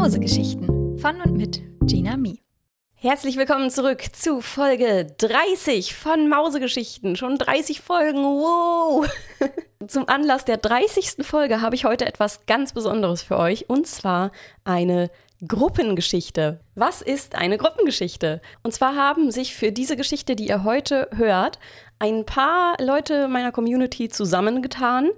Mausegeschichten von und mit Gina Mi. Herzlich willkommen zurück zu Folge 30 von Mausegeschichten. Schon 30 Folgen, wow! Zum Anlass der 30. Folge habe ich heute etwas ganz Besonderes für euch und zwar eine Gruppengeschichte. Was ist eine Gruppengeschichte? Und zwar haben sich für diese Geschichte, die ihr heute hört, ein paar Leute meiner Community zusammengetan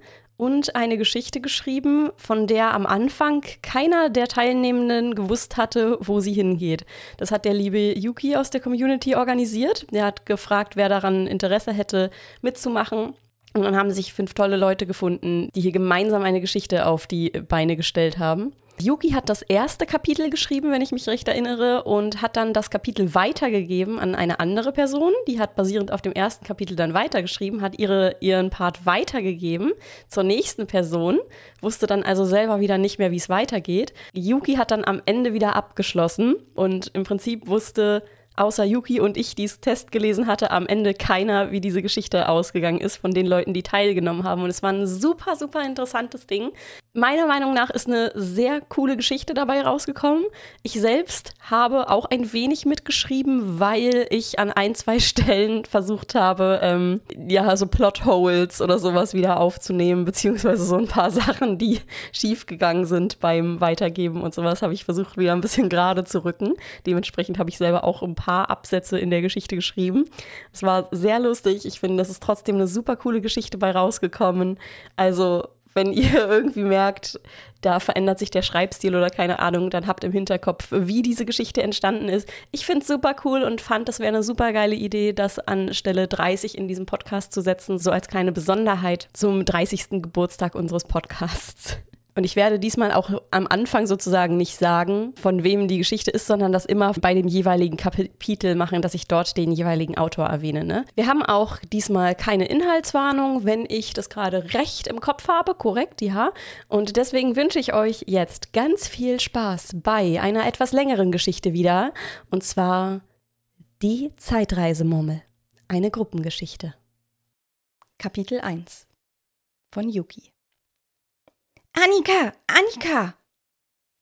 und eine Geschichte geschrieben, von der am Anfang keiner der Teilnehmenden gewusst hatte, wo sie hingeht. Das hat der liebe Yuki aus der Community organisiert. Der hat gefragt, wer daran Interesse hätte, mitzumachen. Und dann haben sich fünf tolle Leute gefunden, die hier gemeinsam eine Geschichte auf die Beine gestellt haben. Yuki hat das erste Kapitel geschrieben, wenn ich mich recht erinnere, und hat dann das Kapitel weitergegeben an eine andere Person. Die hat basierend auf dem ersten Kapitel dann weitergeschrieben, hat ihre, ihren Part weitergegeben zur nächsten Person, wusste dann also selber wieder nicht mehr, wie es weitergeht. Yuki hat dann am Ende wieder abgeschlossen und im Prinzip wusste außer Yuki und ich, die es Test gelesen hatte, am Ende keiner, wie diese Geschichte ausgegangen ist von den Leuten, die teilgenommen haben. Und es war ein super, super interessantes Ding. Meiner Meinung nach ist eine sehr coole Geschichte dabei rausgekommen. Ich selbst habe auch ein wenig mitgeschrieben, weil ich an ein, zwei Stellen versucht habe, ähm, ja, so Plotholes oder sowas wieder aufzunehmen, beziehungsweise so ein paar Sachen, die schiefgegangen sind beim Weitergeben und sowas, habe ich versucht, wieder ein bisschen gerade zu rücken. Dementsprechend habe ich selber auch ein paar Absätze in der Geschichte geschrieben. Es war sehr lustig. Ich finde, das ist trotzdem eine super coole Geschichte bei rausgekommen. Also wenn ihr irgendwie merkt, da verändert sich der Schreibstil oder keine Ahnung, dann habt im Hinterkopf, wie diese Geschichte entstanden ist. Ich finde es super cool und fand, das wäre eine super geile Idee, das an Stelle 30 in diesem Podcast zu setzen, so als kleine Besonderheit zum 30. Geburtstag unseres Podcasts. Und ich werde diesmal auch am Anfang sozusagen nicht sagen, von wem die Geschichte ist, sondern das immer bei dem jeweiligen Kapitel machen, dass ich dort den jeweiligen Autor erwähne. Ne? Wir haben auch diesmal keine Inhaltswarnung, wenn ich das gerade recht im Kopf habe, korrekt, ja. Und deswegen wünsche ich euch jetzt ganz viel Spaß bei einer etwas längeren Geschichte wieder. Und zwar die Zeitreisemurmel. Eine Gruppengeschichte. Kapitel 1 von Yuki. Annika, Annika,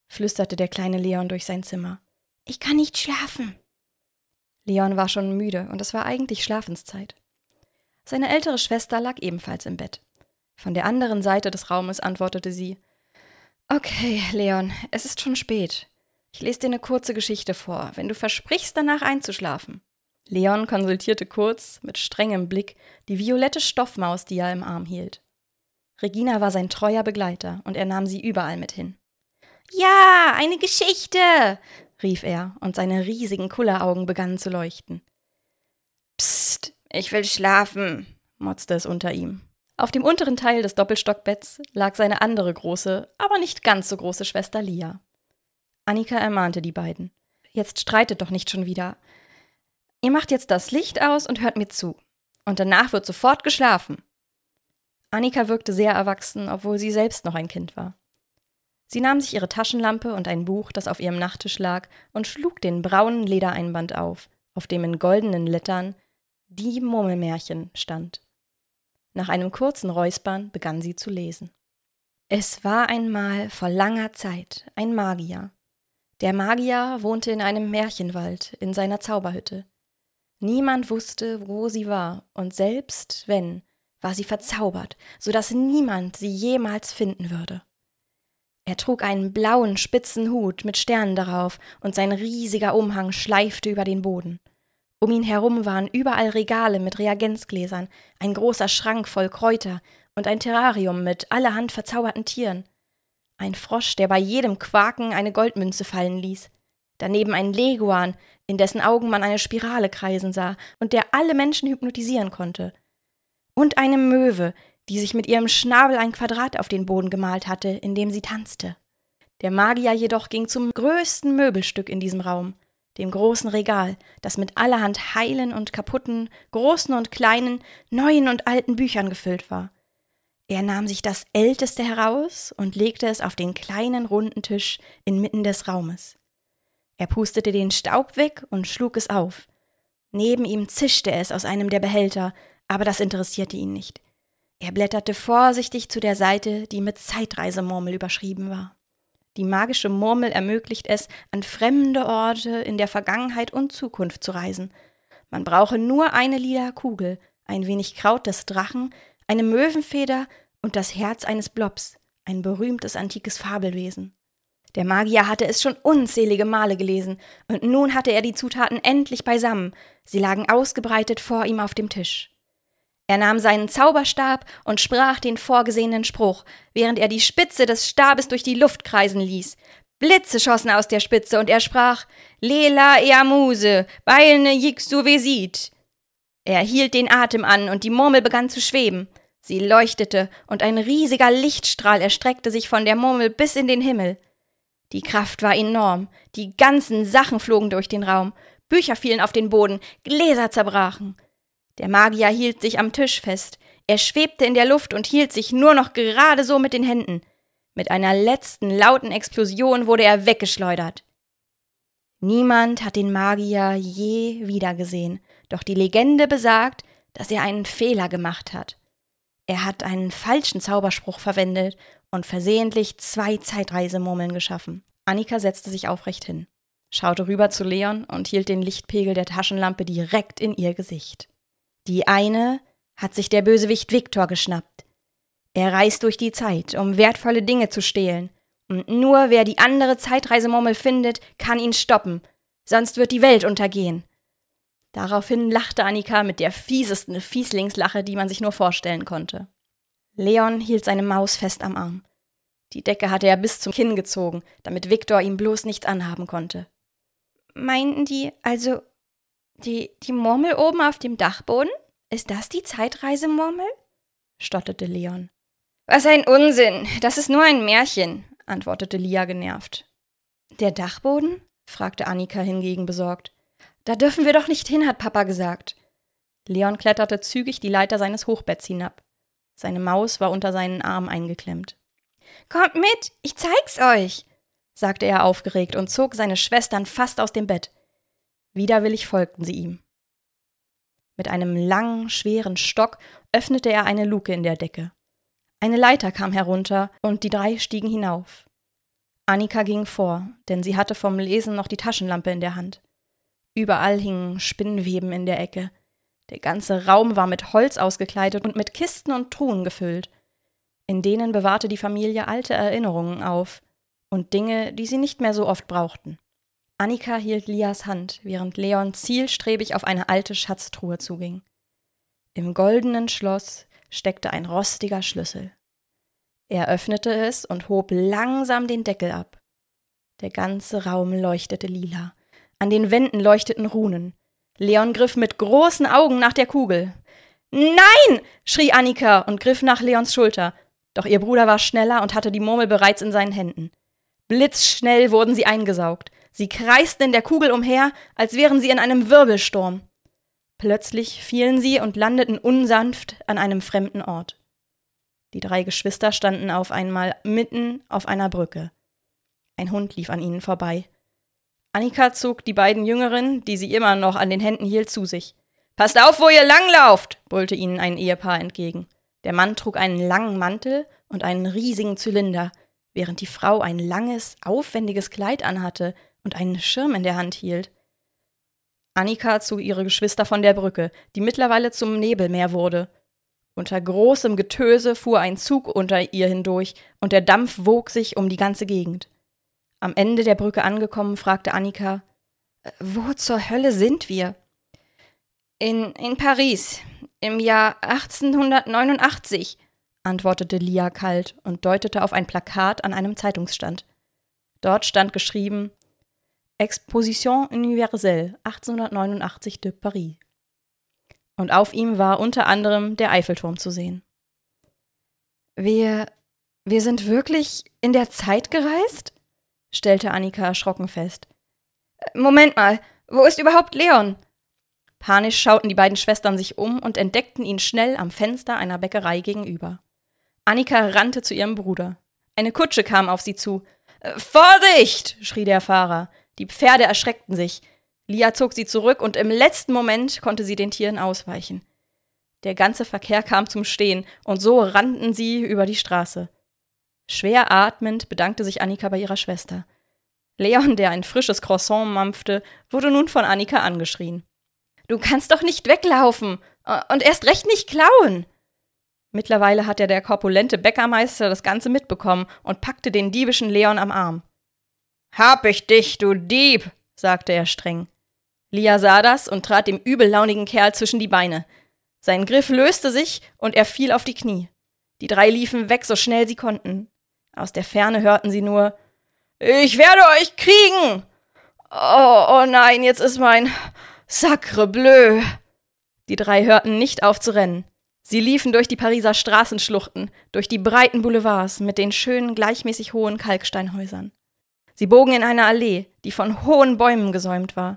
flüsterte der kleine Leon durch sein Zimmer. Ich kann nicht schlafen. Leon war schon müde und es war eigentlich Schlafenszeit. Seine ältere Schwester lag ebenfalls im Bett. Von der anderen Seite des Raumes antwortete sie Okay, Leon, es ist schon spät. Ich lese dir eine kurze Geschichte vor, wenn du versprichst, danach einzuschlafen. Leon konsultierte kurz, mit strengem Blick, die violette Stoffmaus, die er im Arm hielt. Regina war sein treuer Begleiter und er nahm sie überall mit hin. Ja, eine Geschichte, rief er, und seine riesigen Kulleraugen begannen zu leuchten. Psst, ich will schlafen, motzte es unter ihm. Auf dem unteren Teil des Doppelstockbetts lag seine andere große, aber nicht ganz so große Schwester Lia. Annika ermahnte die beiden. Jetzt streitet doch nicht schon wieder. Ihr macht jetzt das Licht aus und hört mir zu. Und danach wird sofort geschlafen. Annika wirkte sehr erwachsen, obwohl sie selbst noch ein Kind war. Sie nahm sich ihre Taschenlampe und ein Buch, das auf ihrem Nachttisch lag, und schlug den braunen Ledereinband auf, auf dem in goldenen Lettern die Murmelmärchen stand. Nach einem kurzen Räuspern begann sie zu lesen. Es war einmal vor langer Zeit ein Magier. Der Magier wohnte in einem Märchenwald in seiner Zauberhütte. Niemand wusste, wo sie war, und selbst wenn, war sie verzaubert, so dass niemand sie jemals finden würde. Er trug einen blauen, spitzen Hut mit Sternen darauf, und sein riesiger Umhang schleifte über den Boden. Um ihn herum waren überall Regale mit Reagenzgläsern, ein großer Schrank voll Kräuter und ein Terrarium mit allerhand verzauberten Tieren. Ein Frosch, der bei jedem Quaken eine Goldmünze fallen ließ. Daneben ein Leguan, in dessen Augen man eine Spirale kreisen sah und der alle Menschen hypnotisieren konnte und eine Möwe, die sich mit ihrem Schnabel ein Quadrat auf den Boden gemalt hatte, in dem sie tanzte. Der Magier jedoch ging zum größten Möbelstück in diesem Raum, dem großen Regal, das mit allerhand heilen und kaputten, großen und kleinen, neuen und alten Büchern gefüllt war. Er nahm sich das älteste heraus und legte es auf den kleinen runden Tisch inmitten des Raumes. Er pustete den Staub weg und schlug es auf. Neben ihm zischte es aus einem der Behälter, aber das interessierte ihn nicht. Er blätterte vorsichtig zu der Seite, die mit Zeitreisemurmel überschrieben war. Die magische Murmel ermöglicht es, an fremde Orte in der Vergangenheit und Zukunft zu reisen. Man brauche nur eine lila Kugel, ein wenig Kraut des Drachen, eine Möwenfeder und das Herz eines Blobs, ein berühmtes antikes Fabelwesen. Der Magier hatte es schon unzählige Male gelesen, und nun hatte er die Zutaten endlich beisammen, sie lagen ausgebreitet vor ihm auf dem Tisch. Er nahm seinen Zauberstab und sprach den vorgesehenen Spruch, während er die Spitze des Stabes durch die Luft kreisen ließ. Blitze schossen aus der Spitze, und er sprach Lela eamuse, beilne jixu vesit. Er hielt den Atem an, und die Murmel begann zu schweben. Sie leuchtete, und ein riesiger Lichtstrahl erstreckte sich von der Murmel bis in den Himmel. Die Kraft war enorm, die ganzen Sachen flogen durch den Raum, Bücher fielen auf den Boden, Gläser zerbrachen. Der Magier hielt sich am Tisch fest, er schwebte in der Luft und hielt sich nur noch gerade so mit den Händen. Mit einer letzten lauten Explosion wurde er weggeschleudert. Niemand hat den Magier je wiedergesehen, doch die Legende besagt, dass er einen Fehler gemacht hat. Er hat einen falschen Zauberspruch verwendet und versehentlich zwei Zeitreisemurmeln geschaffen. Annika setzte sich aufrecht hin, schaute rüber zu Leon und hielt den Lichtpegel der Taschenlampe direkt in ihr Gesicht. Die eine hat sich der Bösewicht Viktor geschnappt. Er reist durch die Zeit, um wertvolle Dinge zu stehlen. Und nur wer die andere Zeitreisemurmel findet, kann ihn stoppen. Sonst wird die Welt untergehen. Daraufhin lachte Annika mit der fiesesten Fieslingslache, die man sich nur vorstellen konnte. Leon hielt seine Maus fest am Arm. Die Decke hatte er bis zum Kinn gezogen, damit Viktor ihm bloß nichts anhaben konnte. Meinten die also die, die Murmel oben auf dem Dachboden? Ist das die Zeitreisemurmel? stotterte Leon. Was ein Unsinn! Das ist nur ein Märchen, antwortete Lia genervt. Der Dachboden? fragte Annika hingegen besorgt. Da dürfen wir doch nicht hin, hat Papa gesagt. Leon kletterte zügig die Leiter seines Hochbetts hinab. Seine Maus war unter seinen Arm eingeklemmt. Kommt mit, ich zeig's euch, sagte er aufgeregt und zog seine Schwestern fast aus dem Bett. Widerwillig folgten sie ihm. Mit einem langen, schweren Stock öffnete er eine Luke in der Decke. Eine Leiter kam herunter und die drei stiegen hinauf. Annika ging vor, denn sie hatte vom Lesen noch die Taschenlampe in der Hand. Überall hingen Spinnweben in der Ecke. Der ganze Raum war mit Holz ausgekleidet und mit Kisten und Truhen gefüllt. In denen bewahrte die Familie alte Erinnerungen auf und Dinge, die sie nicht mehr so oft brauchten. Annika hielt Lias Hand, während Leon zielstrebig auf eine alte Schatztruhe zuging. Im goldenen Schloss steckte ein rostiger Schlüssel. Er öffnete es und hob langsam den Deckel ab. Der ganze Raum leuchtete lila. An den Wänden leuchteten Runen. Leon griff mit großen Augen nach der Kugel. Nein! schrie Annika und griff nach Leons Schulter. Doch ihr Bruder war schneller und hatte die Murmel bereits in seinen Händen. Blitzschnell wurden sie eingesaugt. Sie kreisten in der Kugel umher, als wären sie in einem Wirbelsturm. Plötzlich fielen sie und landeten unsanft an einem fremden Ort. Die drei Geschwister standen auf einmal mitten auf einer Brücke. Ein Hund lief an ihnen vorbei. Annika zog die beiden Jüngeren, die sie immer noch an den Händen hielt, zu sich. Passt auf, wo ihr langlauft, brüllte ihnen ein Ehepaar entgegen. Der Mann trug einen langen Mantel und einen riesigen Zylinder, während die Frau ein langes, aufwendiges Kleid anhatte, und einen Schirm in der Hand hielt. Annika zog ihre Geschwister von der Brücke, die mittlerweile zum Nebelmeer wurde. Unter großem Getöse fuhr ein Zug unter ihr hindurch, und der Dampf wog sich um die ganze Gegend. Am Ende der Brücke angekommen, fragte Annika Wo zur Hölle sind wir? In, in Paris, im Jahr 1889, antwortete Lia kalt und deutete auf ein Plakat an einem Zeitungsstand. Dort stand geschrieben Exposition universelle 1889 de Paris. Und auf ihm war unter anderem der Eiffelturm zu sehen. Wir, wir sind wirklich in der Zeit gereist? stellte Annika erschrocken fest. Moment mal, wo ist überhaupt Leon? Panisch schauten die beiden Schwestern sich um und entdeckten ihn schnell am Fenster einer Bäckerei gegenüber. Annika rannte zu ihrem Bruder. Eine Kutsche kam auf sie zu. Vorsicht! schrie der Fahrer. Die Pferde erschreckten sich. Lia zog sie zurück und im letzten Moment konnte sie den Tieren ausweichen. Der ganze Verkehr kam zum Stehen und so rannten sie über die Straße. Schwer atmend bedankte sich Annika bei ihrer Schwester. Leon, der ein frisches Croissant mampfte, wurde nun von Annika angeschrien. Du kannst doch nicht weglaufen und erst recht nicht klauen. Mittlerweile hatte der korpulente Bäckermeister das Ganze mitbekommen und packte den diebischen Leon am Arm. Hab ich dich, du Dieb, sagte er streng. Lia sah das und trat dem übellaunigen Kerl zwischen die Beine. Sein Griff löste sich und er fiel auf die Knie. Die drei liefen weg, so schnell sie konnten. Aus der Ferne hörten sie nur Ich werde euch kriegen. Oh, oh nein, jetzt ist mein Sacre bleu. Die drei hörten nicht auf zu rennen. Sie liefen durch die Pariser Straßenschluchten, durch die breiten Boulevards mit den schönen, gleichmäßig hohen Kalksteinhäusern. Sie bogen in eine Allee, die von hohen Bäumen gesäumt war.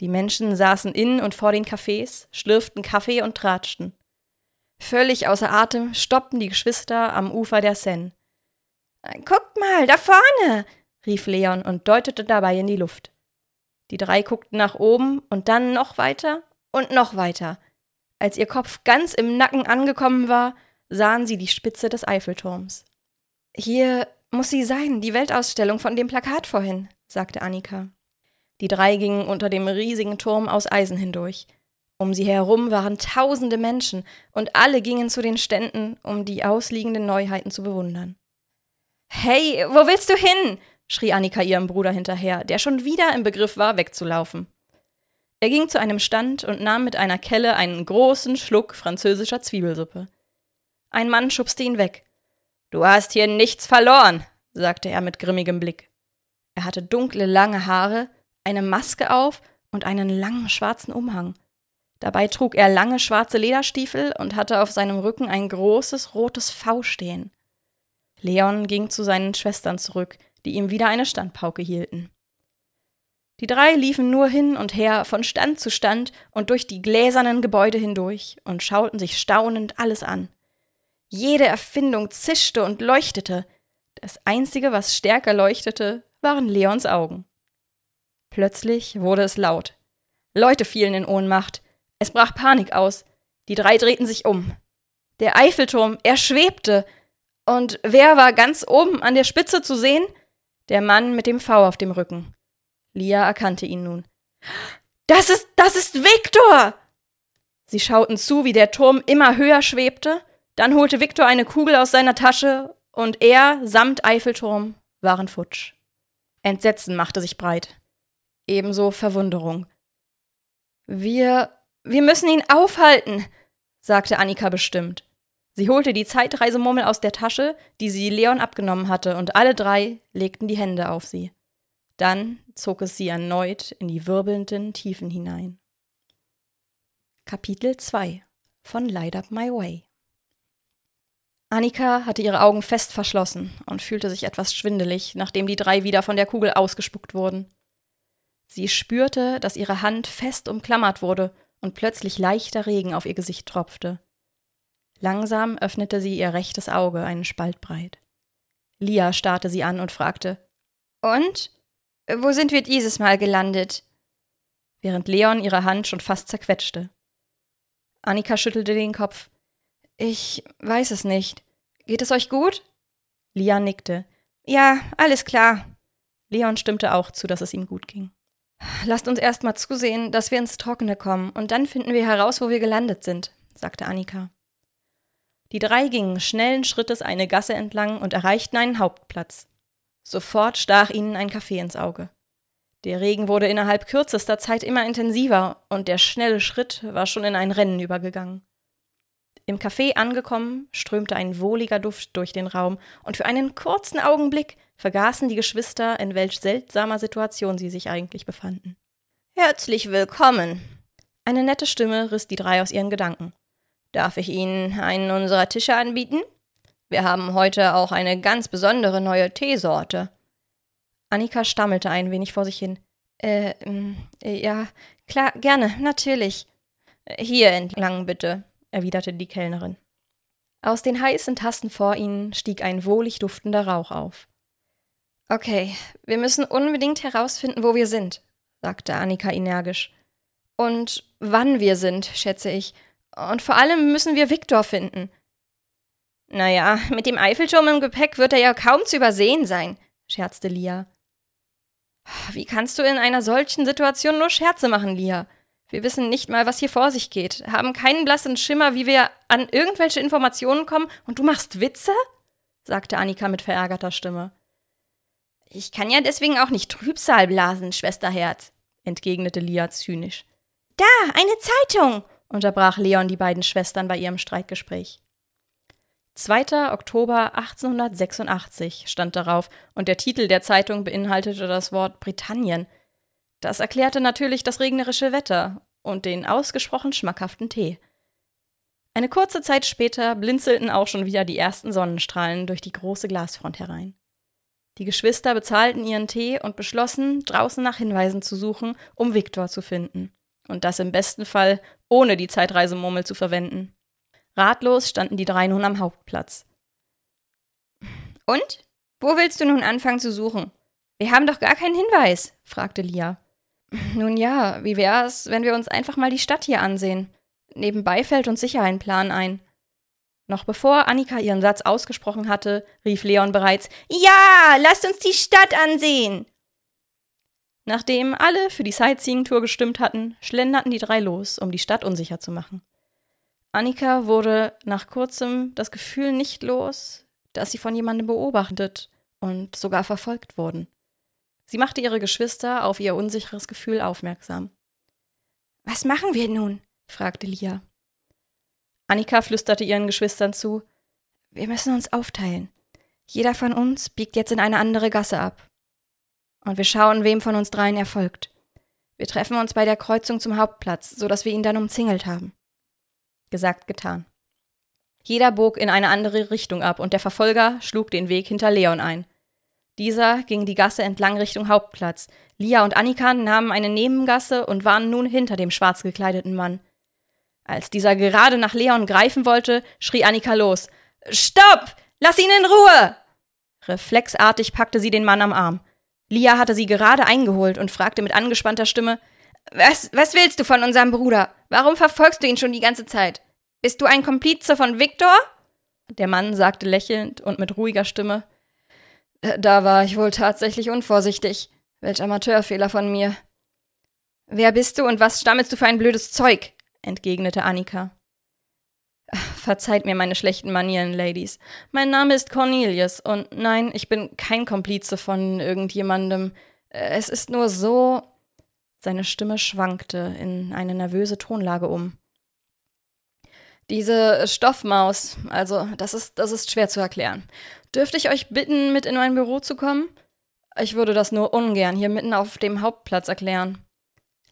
Die Menschen saßen in und vor den Cafés, schlürften Kaffee und tratschten. Völlig außer Atem stoppten die Geschwister am Ufer der Seine. Guckt mal, da vorne! rief Leon und deutete dabei in die Luft. Die drei guckten nach oben und dann noch weiter und noch weiter. Als ihr Kopf ganz im Nacken angekommen war, sahen sie die Spitze des Eiffelturms. Hier muss sie sein, die Weltausstellung von dem Plakat vorhin, sagte Annika. Die drei gingen unter dem riesigen Turm aus Eisen hindurch. Um sie herum waren tausende Menschen, und alle gingen zu den Ständen, um die ausliegenden Neuheiten zu bewundern. Hey, wo willst du hin? schrie Annika ihrem Bruder hinterher, der schon wieder im Begriff war, wegzulaufen. Er ging zu einem Stand und nahm mit einer Kelle einen großen Schluck französischer Zwiebelsuppe. Ein Mann schubste ihn weg. Du hast hier nichts verloren, sagte er mit grimmigem Blick. Er hatte dunkle, lange Haare, eine Maske auf und einen langen schwarzen Umhang. Dabei trug er lange schwarze Lederstiefel und hatte auf seinem Rücken ein großes rotes V stehen. Leon ging zu seinen Schwestern zurück, die ihm wieder eine Standpauke hielten. Die drei liefen nur hin und her, von Stand zu Stand und durch die gläsernen Gebäude hindurch und schauten sich staunend alles an. Jede Erfindung zischte und leuchtete. Das Einzige, was stärker leuchtete, waren Leons Augen. Plötzlich wurde es laut. Leute fielen in Ohnmacht. Es brach Panik aus. Die drei drehten sich um. Der Eiffelturm, er schwebte. Und wer war ganz oben an der Spitze zu sehen? Der Mann mit dem V auf dem Rücken. Lia erkannte ihn nun. Das ist, das ist Viktor! Sie schauten zu, wie der Turm immer höher schwebte. Dann holte Viktor eine Kugel aus seiner Tasche und er samt Eiffelturm waren futsch. Entsetzen machte sich breit. Ebenso Verwunderung. Wir, wir müssen ihn aufhalten, sagte Annika bestimmt. Sie holte die Zeitreisemurmel aus der Tasche, die sie Leon abgenommen hatte, und alle drei legten die Hände auf sie. Dann zog es sie erneut in die wirbelnden Tiefen hinein. Kapitel 2 von Light Up My Way Annika hatte ihre Augen fest verschlossen und fühlte sich etwas schwindelig, nachdem die drei wieder von der Kugel ausgespuckt wurden. Sie spürte, dass ihre Hand fest umklammert wurde und plötzlich leichter Regen auf ihr Gesicht tropfte. Langsam öffnete sie ihr rechtes Auge einen Spalt breit. Lia starrte sie an und fragte: Und? Wo sind wir dieses Mal gelandet? Während Leon ihre Hand schon fast zerquetschte. Annika schüttelte den Kopf. Ich weiß es nicht. Geht es euch gut? Lia nickte. Ja, alles klar. Leon stimmte auch zu, dass es ihm gut ging. Lasst uns erst mal zusehen, dass wir ins Trockene kommen, und dann finden wir heraus, wo wir gelandet sind, sagte Annika. Die drei gingen schnellen Schrittes eine Gasse entlang und erreichten einen Hauptplatz. Sofort stach ihnen ein Kaffee ins Auge. Der Regen wurde innerhalb kürzester Zeit immer intensiver und der schnelle Schritt war schon in ein Rennen übergegangen. Im Café angekommen, strömte ein wohliger Duft durch den Raum, und für einen kurzen Augenblick vergaßen die Geschwister, in welch seltsamer Situation sie sich eigentlich befanden. Herzlich willkommen. Eine nette Stimme riss die drei aus ihren Gedanken. Darf ich Ihnen einen unserer Tische anbieten? Wir haben heute auch eine ganz besondere neue Teesorte. Annika stammelte ein wenig vor sich hin. Äh, ja, klar, gerne, natürlich. Hier entlang bitte erwiderte die Kellnerin. Aus den heißen Tassen vor ihnen stieg ein wohlig duftender Rauch auf. Okay, wir müssen unbedingt herausfinden, wo wir sind, sagte Annika energisch. Und wann wir sind, schätze ich. Und vor allem müssen wir Viktor finden. Naja, mit dem Eiffelturm im Gepäck wird er ja kaum zu übersehen sein, scherzte Lia. Wie kannst du in einer solchen Situation nur Scherze machen, Lia? Wir wissen nicht mal, was hier vor sich geht, haben keinen blassen Schimmer, wie wir an irgendwelche Informationen kommen, und du machst Witze? sagte Annika mit verärgerter Stimme. Ich kann ja deswegen auch nicht Trübsal blasen, Schwesterherz, entgegnete Lia zynisch. Da, eine Zeitung, unterbrach Leon die beiden Schwestern bei ihrem Streitgespräch. 2. Oktober 1886 stand darauf, und der Titel der Zeitung beinhaltete das Wort Britannien. Das erklärte natürlich das regnerische Wetter und den ausgesprochen schmackhaften Tee. Eine kurze Zeit später blinzelten auch schon wieder die ersten Sonnenstrahlen durch die große Glasfront herein. Die Geschwister bezahlten ihren Tee und beschlossen, draußen nach Hinweisen zu suchen, um Viktor zu finden. Und das im besten Fall ohne die Zeitreisemurmel zu verwenden. Ratlos standen die drei nun am Hauptplatz. Und? Wo willst du nun anfangen zu suchen? Wir haben doch gar keinen Hinweis, fragte Lia. Nun ja, wie wär's, wenn wir uns einfach mal die Stadt hier ansehen? Nebenbei fällt uns sicher ein Plan ein. Noch bevor Annika ihren Satz ausgesprochen hatte, rief Leon bereits Ja, lasst uns die Stadt ansehen. Nachdem alle für die Sightseeing-Tour gestimmt hatten, schlenderten die drei los, um die Stadt unsicher zu machen. Annika wurde nach kurzem das Gefühl nicht los, dass sie von jemandem beobachtet und sogar verfolgt wurden. Sie machte ihre Geschwister auf ihr unsicheres Gefühl aufmerksam. Was machen wir nun? fragte Lia. Annika flüsterte ihren Geschwistern zu Wir müssen uns aufteilen. Jeder von uns biegt jetzt in eine andere Gasse ab. Und wir schauen, wem von uns dreien er folgt. Wir treffen uns bei der Kreuzung zum Hauptplatz, so dass wir ihn dann umzingelt haben. Gesagt, getan. Jeder bog in eine andere Richtung ab und der Verfolger schlug den Weg hinter Leon ein. Dieser ging die Gasse entlang Richtung Hauptplatz. Lia und Annika nahmen eine Nebengasse und waren nun hinter dem schwarz gekleideten Mann. Als dieser gerade nach Leon greifen wollte, schrie Annika los. Stopp! Lass ihn in Ruhe! Reflexartig packte sie den Mann am Arm. Lia hatte sie gerade eingeholt und fragte mit angespannter Stimme Was, was willst du von unserem Bruder? Warum verfolgst du ihn schon die ganze Zeit? Bist du ein Komplize von Viktor? Der Mann sagte lächelnd und mit ruhiger Stimme Da war ich wohl tatsächlich unvorsichtig. Welch Amateurfehler von mir. Wer bist du und was stammelst du für ein blödes Zeug? entgegnete Annika. Verzeiht mir meine schlechten Manieren, Ladies. Mein Name ist Cornelius und nein, ich bin kein Komplize von irgendjemandem. Äh, es ist nur so. Seine Stimme schwankte in eine nervöse Tonlage um. Diese Stoffmaus, also das ist, das ist schwer zu erklären. Dürfte ich euch bitten, mit in mein Büro zu kommen? Ich würde das nur ungern hier mitten auf dem Hauptplatz erklären.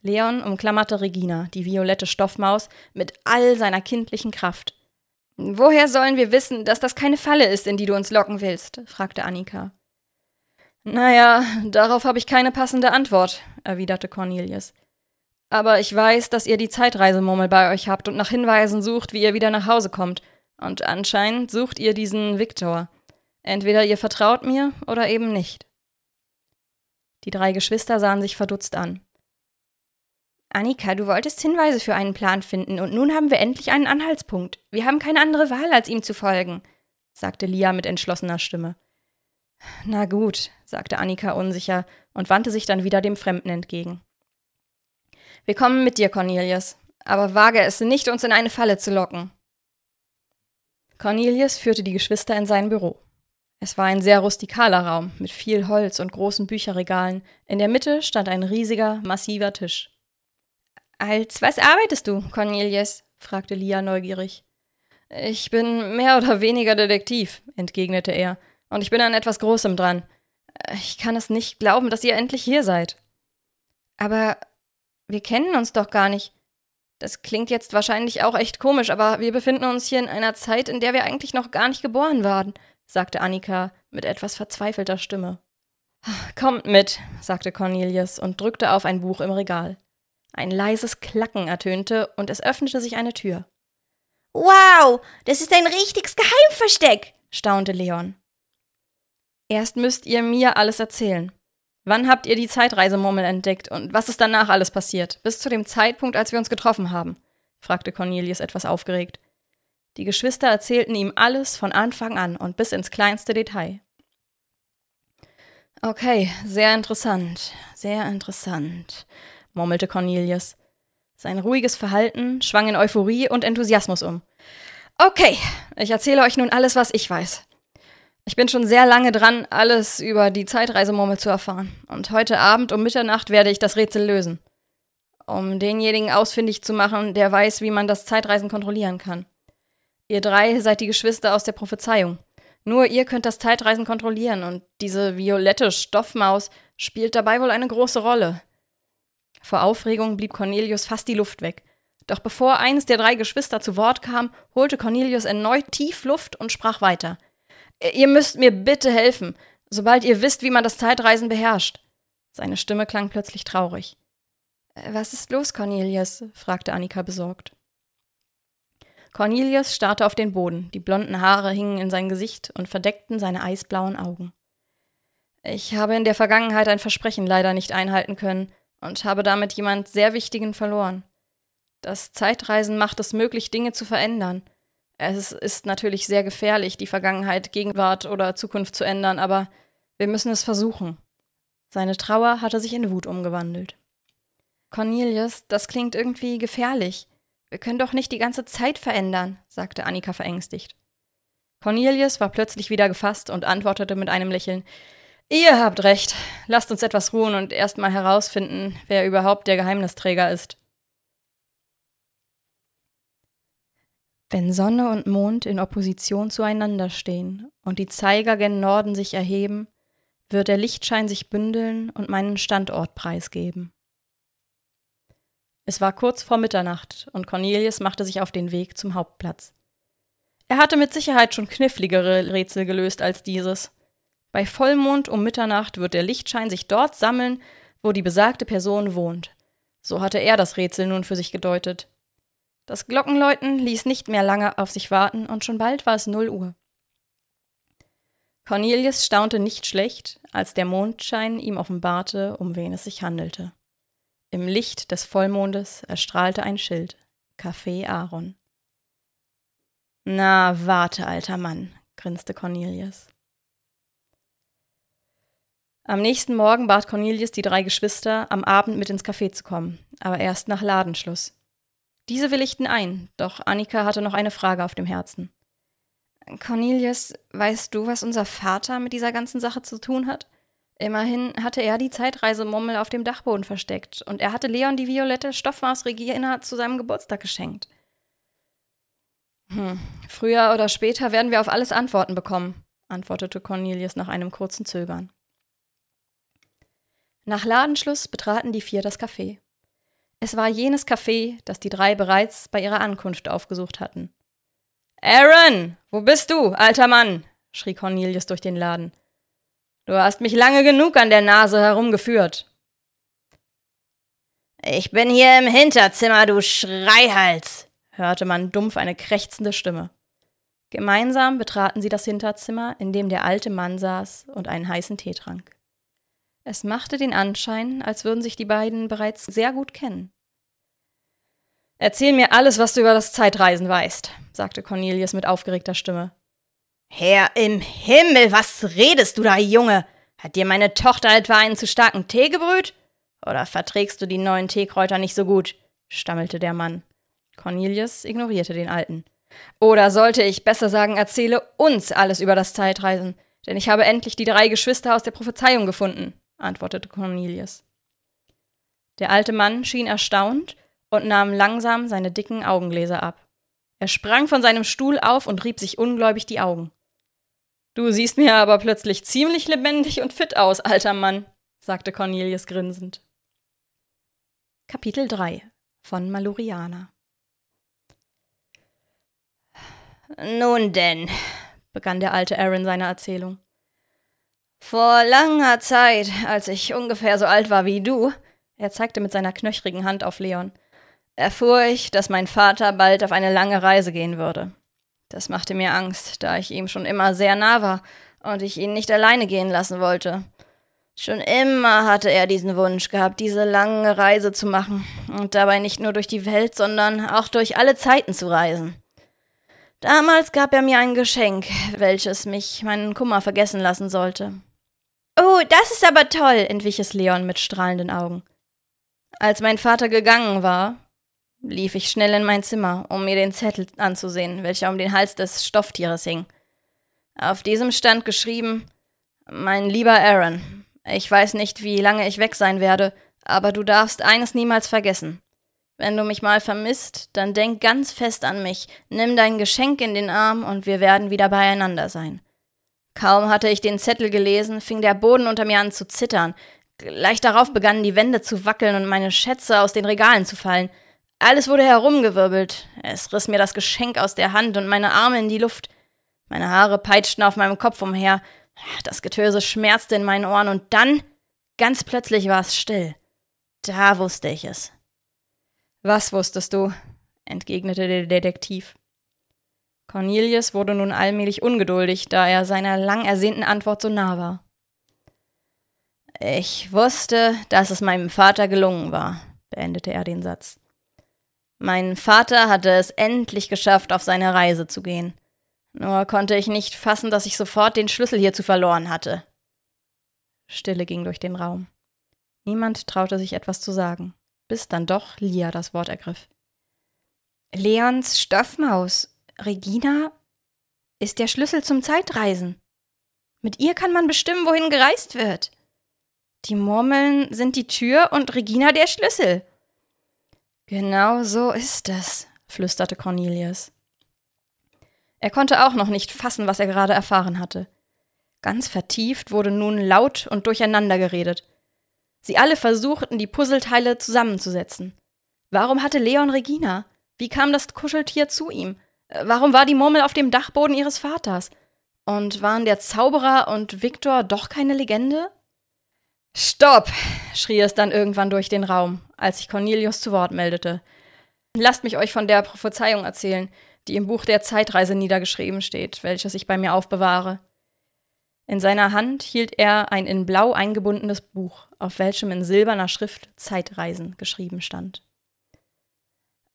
Leon umklammerte Regina, die violette Stoffmaus, mit all seiner kindlichen Kraft. Woher sollen wir wissen, dass das keine Falle ist, in die du uns locken willst? fragte Annika. Naja, darauf habe ich keine passende Antwort, erwiderte Cornelius. Aber ich weiß, dass ihr die Zeitreisemurmel bei euch habt und nach Hinweisen sucht, wie ihr wieder nach Hause kommt. Und anscheinend sucht ihr diesen Viktor. Entweder ihr vertraut mir oder eben nicht. Die drei Geschwister sahen sich verdutzt an. Annika, du wolltest Hinweise für einen Plan finden, und nun haben wir endlich einen Anhaltspunkt. Wir haben keine andere Wahl, als ihm zu folgen, sagte Lia mit entschlossener Stimme. Na gut, sagte Annika unsicher und wandte sich dann wieder dem Fremden entgegen. Wir kommen mit dir, Cornelius, aber wage es nicht, uns in eine Falle zu locken. Cornelius führte die Geschwister in sein Büro. Es war ein sehr rustikaler Raum mit viel Holz und großen Bücherregalen. In der Mitte stand ein riesiger, massiver Tisch. Als was arbeitest du, Cornelius? fragte Lia neugierig. Ich bin mehr oder weniger Detektiv, entgegnete er, und ich bin an etwas Großem dran. Ich kann es nicht glauben, dass ihr endlich hier seid. Aber wir kennen uns doch gar nicht. Das klingt jetzt wahrscheinlich auch echt komisch, aber wir befinden uns hier in einer Zeit, in der wir eigentlich noch gar nicht geboren waren, sagte Annika mit etwas verzweifelter Stimme. Kommt mit, sagte Cornelius und drückte auf ein Buch im Regal. Ein leises Klacken ertönte und es öffnete sich eine Tür. Wow, das ist ein richtiges Geheimversteck, staunte Leon. Erst müsst ihr mir alles erzählen. Wann habt ihr die Zeitreisemurmel entdeckt und was ist danach alles passiert? Bis zu dem Zeitpunkt, als wir uns getroffen haben? fragte Cornelius etwas aufgeregt. Die Geschwister erzählten ihm alles von Anfang an und bis ins kleinste Detail. Okay, sehr interessant, sehr interessant, murmelte Cornelius. Sein ruhiges Verhalten schwang in Euphorie und Enthusiasmus um. Okay, ich erzähle euch nun alles, was ich weiß. Ich bin schon sehr lange dran, alles über die Zeitreisemurmel zu erfahren. Und heute Abend um Mitternacht werde ich das Rätsel lösen. Um denjenigen ausfindig zu machen, der weiß, wie man das Zeitreisen kontrollieren kann. Ihr drei seid die Geschwister aus der Prophezeiung. Nur ihr könnt das Zeitreisen kontrollieren und diese violette Stoffmaus spielt dabei wohl eine große Rolle. Vor Aufregung blieb Cornelius fast die Luft weg. Doch bevor eines der drei Geschwister zu Wort kam, holte Cornelius erneut tief Luft und sprach weiter. Ihr müsst mir bitte helfen, sobald ihr wisst, wie man das Zeitreisen beherrscht. Seine Stimme klang plötzlich traurig. Was ist los, Cornelius? fragte Annika besorgt. Cornelius starrte auf den Boden, die blonden Haare hingen in sein Gesicht und verdeckten seine eisblauen Augen. Ich habe in der Vergangenheit ein Versprechen leider nicht einhalten können und habe damit jemand sehr Wichtigen verloren. Das Zeitreisen macht es möglich, Dinge zu verändern. Es ist natürlich sehr gefährlich, die Vergangenheit, Gegenwart oder Zukunft zu ändern, aber wir müssen es versuchen. Seine Trauer hatte sich in Wut umgewandelt. Cornelius, das klingt irgendwie gefährlich. Wir können doch nicht die ganze Zeit verändern, sagte Annika verängstigt. Cornelius war plötzlich wieder gefasst und antwortete mit einem Lächeln Ihr habt recht. Lasst uns etwas ruhen und erst mal herausfinden, wer überhaupt der Geheimnisträger ist. Wenn Sonne und Mond in Opposition zueinander stehen und die Zeiger gen Norden sich erheben, wird der Lichtschein sich bündeln und meinen Standort preisgeben. Es war kurz vor Mitternacht und Cornelius machte sich auf den Weg zum Hauptplatz. Er hatte mit Sicherheit schon kniffligere Rätsel gelöst als dieses. Bei Vollmond um Mitternacht wird der Lichtschein sich dort sammeln, wo die besagte Person wohnt. So hatte er das Rätsel nun für sich gedeutet. Das Glockenläuten ließ nicht mehr lange auf sich warten und schon bald war es null Uhr. Cornelius staunte nicht schlecht, als der Mondschein ihm offenbarte, um wen es sich handelte. Im Licht des Vollmondes erstrahlte ein Schild. Café Aaron. Na, warte, alter Mann, grinste Cornelius. Am nächsten Morgen bat Cornelius die drei Geschwister, am Abend mit ins Café zu kommen, aber erst nach Ladenschluss. Diese willigten ein, doch Annika hatte noch eine Frage auf dem Herzen. Cornelius, weißt du, was unser Vater mit dieser ganzen Sache zu tun hat? Immerhin hatte er die Zeitreisemummel auf dem Dachboden versteckt und er hatte Leon die violette Stoffmaus zu seinem Geburtstag geschenkt. Hm, früher oder später werden wir auf alles Antworten bekommen, antwortete Cornelius nach einem kurzen Zögern. Nach Ladenschluss betraten die vier das Café. Es war jenes Café, das die drei bereits bei ihrer Ankunft aufgesucht hatten. Aaron, wo bist du, alter Mann? schrie Cornelius durch den Laden. Du hast mich lange genug an der Nase herumgeführt. Ich bin hier im Hinterzimmer, du Schreihals, hörte man dumpf eine krächzende Stimme. Gemeinsam betraten sie das Hinterzimmer, in dem der alte Mann saß und einen heißen Tee trank. Es machte den Anschein, als würden sich die beiden bereits sehr gut kennen. Erzähl mir alles, was du über das Zeitreisen weißt, sagte Cornelius mit aufgeregter Stimme. Herr im Himmel, was redest du da, Junge? Hat dir meine Tochter etwa einen zu starken Tee gebrüht? Oder verträgst du die neuen Teekräuter nicht so gut? stammelte der Mann. Cornelius ignorierte den Alten. Oder sollte ich besser sagen, erzähle uns alles über das Zeitreisen, denn ich habe endlich die drei Geschwister aus der Prophezeiung gefunden, antwortete Cornelius. Der alte Mann schien erstaunt und nahm langsam seine dicken Augengläser ab. Er sprang von seinem Stuhl auf und rieb sich ungläubig die Augen. Du siehst mir aber plötzlich ziemlich lebendig und fit aus, alter Mann, sagte Cornelius grinsend. Kapitel 3 von Maluriana Nun denn, begann der alte Aaron seine Erzählung. Vor langer Zeit, als ich ungefähr so alt war wie du, er zeigte mit seiner knöchrigen Hand auf Leon, erfuhr ich, dass mein Vater bald auf eine lange Reise gehen würde. Das machte mir Angst, da ich ihm schon immer sehr nah war und ich ihn nicht alleine gehen lassen wollte. Schon immer hatte er diesen Wunsch gehabt, diese lange Reise zu machen und dabei nicht nur durch die Welt, sondern auch durch alle Zeiten zu reisen. Damals gab er mir ein Geschenk, welches mich meinen Kummer vergessen lassen sollte. Oh, das ist aber toll, entwich es Leon mit strahlenden Augen. Als mein Vater gegangen war, lief ich schnell in mein Zimmer, um mir den Zettel anzusehen, welcher um den Hals des Stofftieres hing. Auf diesem stand geschrieben Mein lieber Aaron, ich weiß nicht, wie lange ich weg sein werde, aber du darfst eines niemals vergessen. Wenn du mich mal vermisst, dann denk ganz fest an mich, nimm dein Geschenk in den Arm und wir werden wieder beieinander sein. Kaum hatte ich den Zettel gelesen, fing der Boden unter mir an zu zittern. Gleich darauf begannen die Wände zu wackeln und meine Schätze aus den Regalen zu fallen. Alles wurde herumgewirbelt. Es riss mir das Geschenk aus der Hand und meine Arme in die Luft. Meine Haare peitschten auf meinem Kopf umher. Das Getöse schmerzte in meinen Ohren und dann, ganz plötzlich war es still. Da wusste ich es. Was wusstest du? entgegnete der Detektiv. Cornelius wurde nun allmählich ungeduldig, da er seiner lang ersehnten Antwort so nah war. Ich wusste, dass es meinem Vater gelungen war, beendete er den Satz. Mein Vater hatte es endlich geschafft, auf seine Reise zu gehen. Nur konnte ich nicht fassen, dass ich sofort den Schlüssel hierzu verloren hatte. Stille ging durch den Raum. Niemand traute sich etwas zu sagen, bis dann doch Lia das Wort ergriff. Leons Stoffmaus, Regina, ist der Schlüssel zum Zeitreisen. Mit ihr kann man bestimmen, wohin gereist wird. Die Murmeln sind die Tür und Regina der Schlüssel. Genau so ist es, flüsterte Cornelius. Er konnte auch noch nicht fassen, was er gerade erfahren hatte. Ganz vertieft wurde nun laut und durcheinander geredet. Sie alle versuchten, die Puzzleteile zusammenzusetzen. Warum hatte Leon Regina? Wie kam das Kuscheltier zu ihm? Warum war die Murmel auf dem Dachboden ihres Vaters? Und waren der Zauberer und Viktor doch keine Legende? Stopp! schrie es dann irgendwann durch den Raum, als sich Cornelius zu Wort meldete. Lasst mich euch von der Prophezeiung erzählen, die im Buch der Zeitreise niedergeschrieben steht, welches ich bei mir aufbewahre. In seiner Hand hielt er ein in Blau eingebundenes Buch, auf welchem in silberner Schrift Zeitreisen geschrieben stand.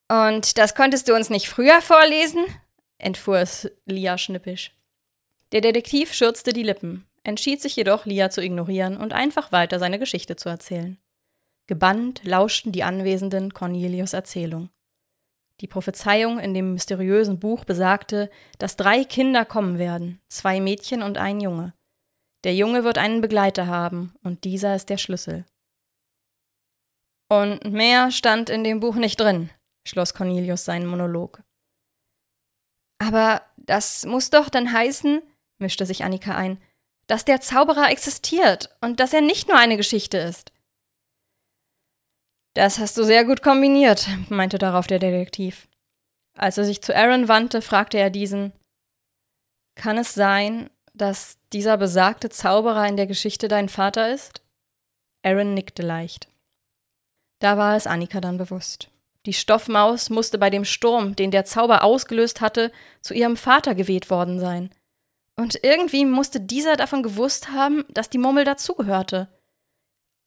Und das konntest du uns nicht früher vorlesen? entfuhr es Lia schnippisch. Der Detektiv schürzte die Lippen, entschied sich jedoch, Lia zu ignorieren und einfach weiter seine Geschichte zu erzählen. Gebannt lauschten die Anwesenden Cornelius Erzählung. Die Prophezeiung in dem mysteriösen Buch besagte, dass drei Kinder kommen werden, zwei Mädchen und ein Junge. Der Junge wird einen Begleiter haben, und dieser ist der Schlüssel. Und mehr stand in dem Buch nicht drin, schloss Cornelius seinen Monolog. Aber das muss doch dann heißen, mischte sich Annika ein, dass der Zauberer existiert und dass er nicht nur eine Geschichte ist. Das hast du sehr gut kombiniert, meinte darauf der Detektiv. Als er sich zu Aaron wandte, fragte er diesen Kann es sein, dass dieser besagte Zauberer in der Geschichte dein Vater ist? Aaron nickte leicht. Da war es Annika dann bewusst. Die Stoffmaus musste bei dem Sturm, den der Zauber ausgelöst hatte, zu ihrem Vater geweht worden sein. Und irgendwie musste dieser davon gewusst haben, dass die Murmel dazugehörte.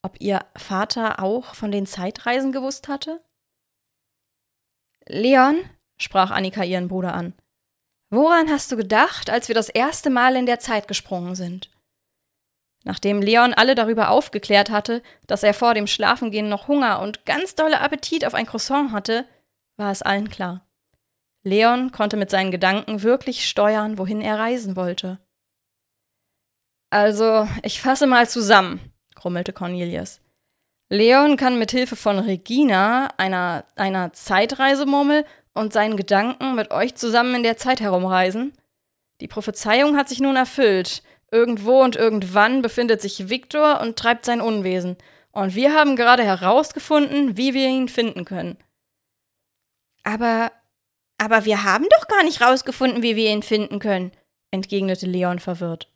Ob ihr Vater auch von den Zeitreisen gewusst hatte? Leon, sprach Annika ihren Bruder an, woran hast du gedacht, als wir das erste Mal in der Zeit gesprungen sind? Nachdem Leon alle darüber aufgeklärt hatte, dass er vor dem Schlafengehen noch Hunger und ganz dolle Appetit auf ein Croissant hatte, war es allen klar. Leon konnte mit seinen Gedanken wirklich steuern, wohin er reisen wollte. Also, ich fasse mal zusammen, grummelte Cornelius. Leon kann mit Hilfe von Regina, einer, einer Zeitreisemurmel, und seinen Gedanken mit euch zusammen in der Zeit herumreisen. Die Prophezeiung hat sich nun erfüllt. Irgendwo und irgendwann befindet sich Viktor und treibt sein Unwesen. Und wir haben gerade herausgefunden, wie wir ihn finden können. Aber, aber wir haben doch gar nicht herausgefunden, wie wir ihn finden können, entgegnete Leon verwirrt.